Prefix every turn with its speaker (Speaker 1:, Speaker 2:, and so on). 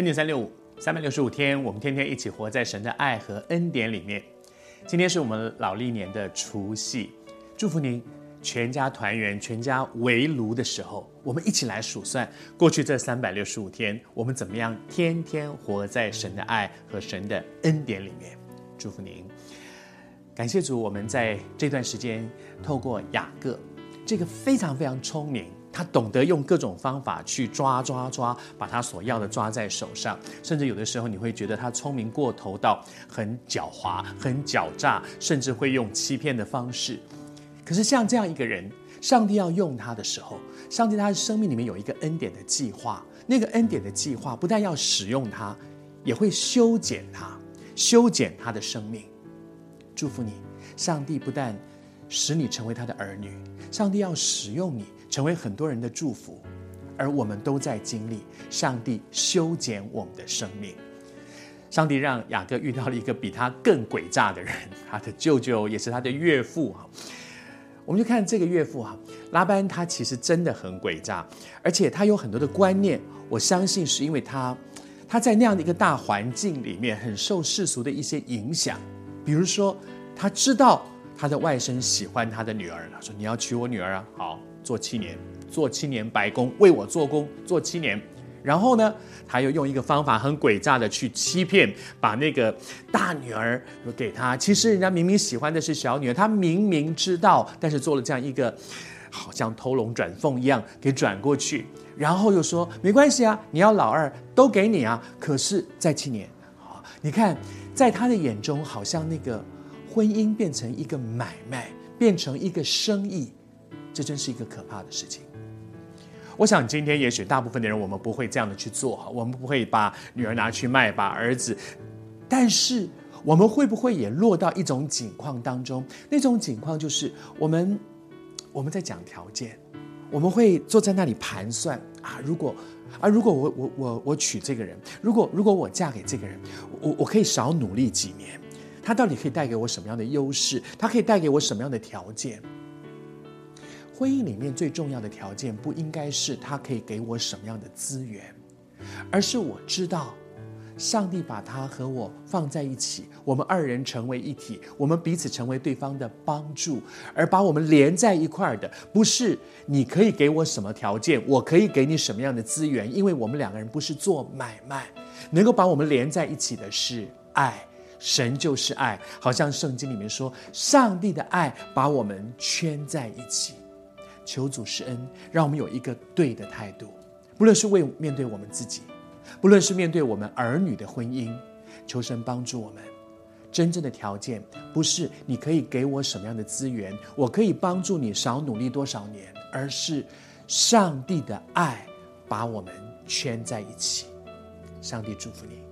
Speaker 1: 恩典三六五，三百六十五天，我们天天一起活在神的爱和恩典里面。今天是我们老历年的除夕，祝福您全家团圆，全家围炉的时候，我们一起来数算过去这三百六十五天，我们怎么样天天活在神的爱和神的恩典里面。祝福您，感谢主，我们在这段时间透过雅各，这个非常非常聪明。他懂得用各种方法去抓抓抓，把他所要的抓在手上。甚至有的时候，你会觉得他聪明过头到很狡猾、很狡诈，甚至会用欺骗的方式。可是像这样一个人，上帝要用他的时候，上帝他的生命里面有一个恩典的计划。那个恩典的计划不但要使用他，也会修剪他，修剪他的生命。祝福你，上帝不但使你成为他的儿女，上帝要使用你。成为很多人的祝福，而我们都在经历上帝修剪我们的生命。上帝让雅各遇到了一个比他更诡诈的人，他的舅舅也是他的岳父哈。我们就看这个岳父哈，拉班他其实真的很诡诈，而且他有很多的观念。我相信是因为他他在那样的一个大环境里面，很受世俗的一些影响。比如说，他知道他的外甥喜欢他的女儿，他说：“你要娶我女儿啊？”好。做七年，做七年白工，为我做工，做七年。然后呢，他又用一个方法很诡诈的去欺骗，把那个大女儿给他。其实人家明明喜欢的是小女儿，他明明知道，但是做了这样一个，好像偷龙转凤一样给转过去。然后又说没关系啊，你要老二都给你啊。可是再七年，你看在他的眼中，好像那个婚姻变成一个买卖，变成一个生意。这真是一个可怕的事情。我想今天也许大部分的人，我们不会这样的去做哈，我们不会把女儿拿去卖，把儿子。但是我们会不会也落到一种境况当中？那种境况就是我们我们在讲条件，我们会坐在那里盘算啊，如果啊，如果我我我我娶这个人，如果如果我嫁给这个人，我我可以少努力几年，他到底可以带给我什么样的优势？他可以带给我什么样的条件？婚姻里面最重要的条件，不应该是他可以给我什么样的资源，而是我知道，上帝把他和我放在一起，我们二人成为一体，我们彼此成为对方的帮助，而把我们连在一块儿的，不是你可以给我什么条件，我可以给你什么样的资源，因为我们两个人不是做买卖，能够把我们连在一起的是爱，神就是爱，好像圣经里面说，上帝的爱把我们圈在一起。求主施恩，让我们有一个对的态度，不论是为面对我们自己，不论是面对我们儿女的婚姻，求神帮助我们。真正的条件不是你可以给我什么样的资源，我可以帮助你少努力多少年，而是上帝的爱把我们圈在一起。上帝祝福你。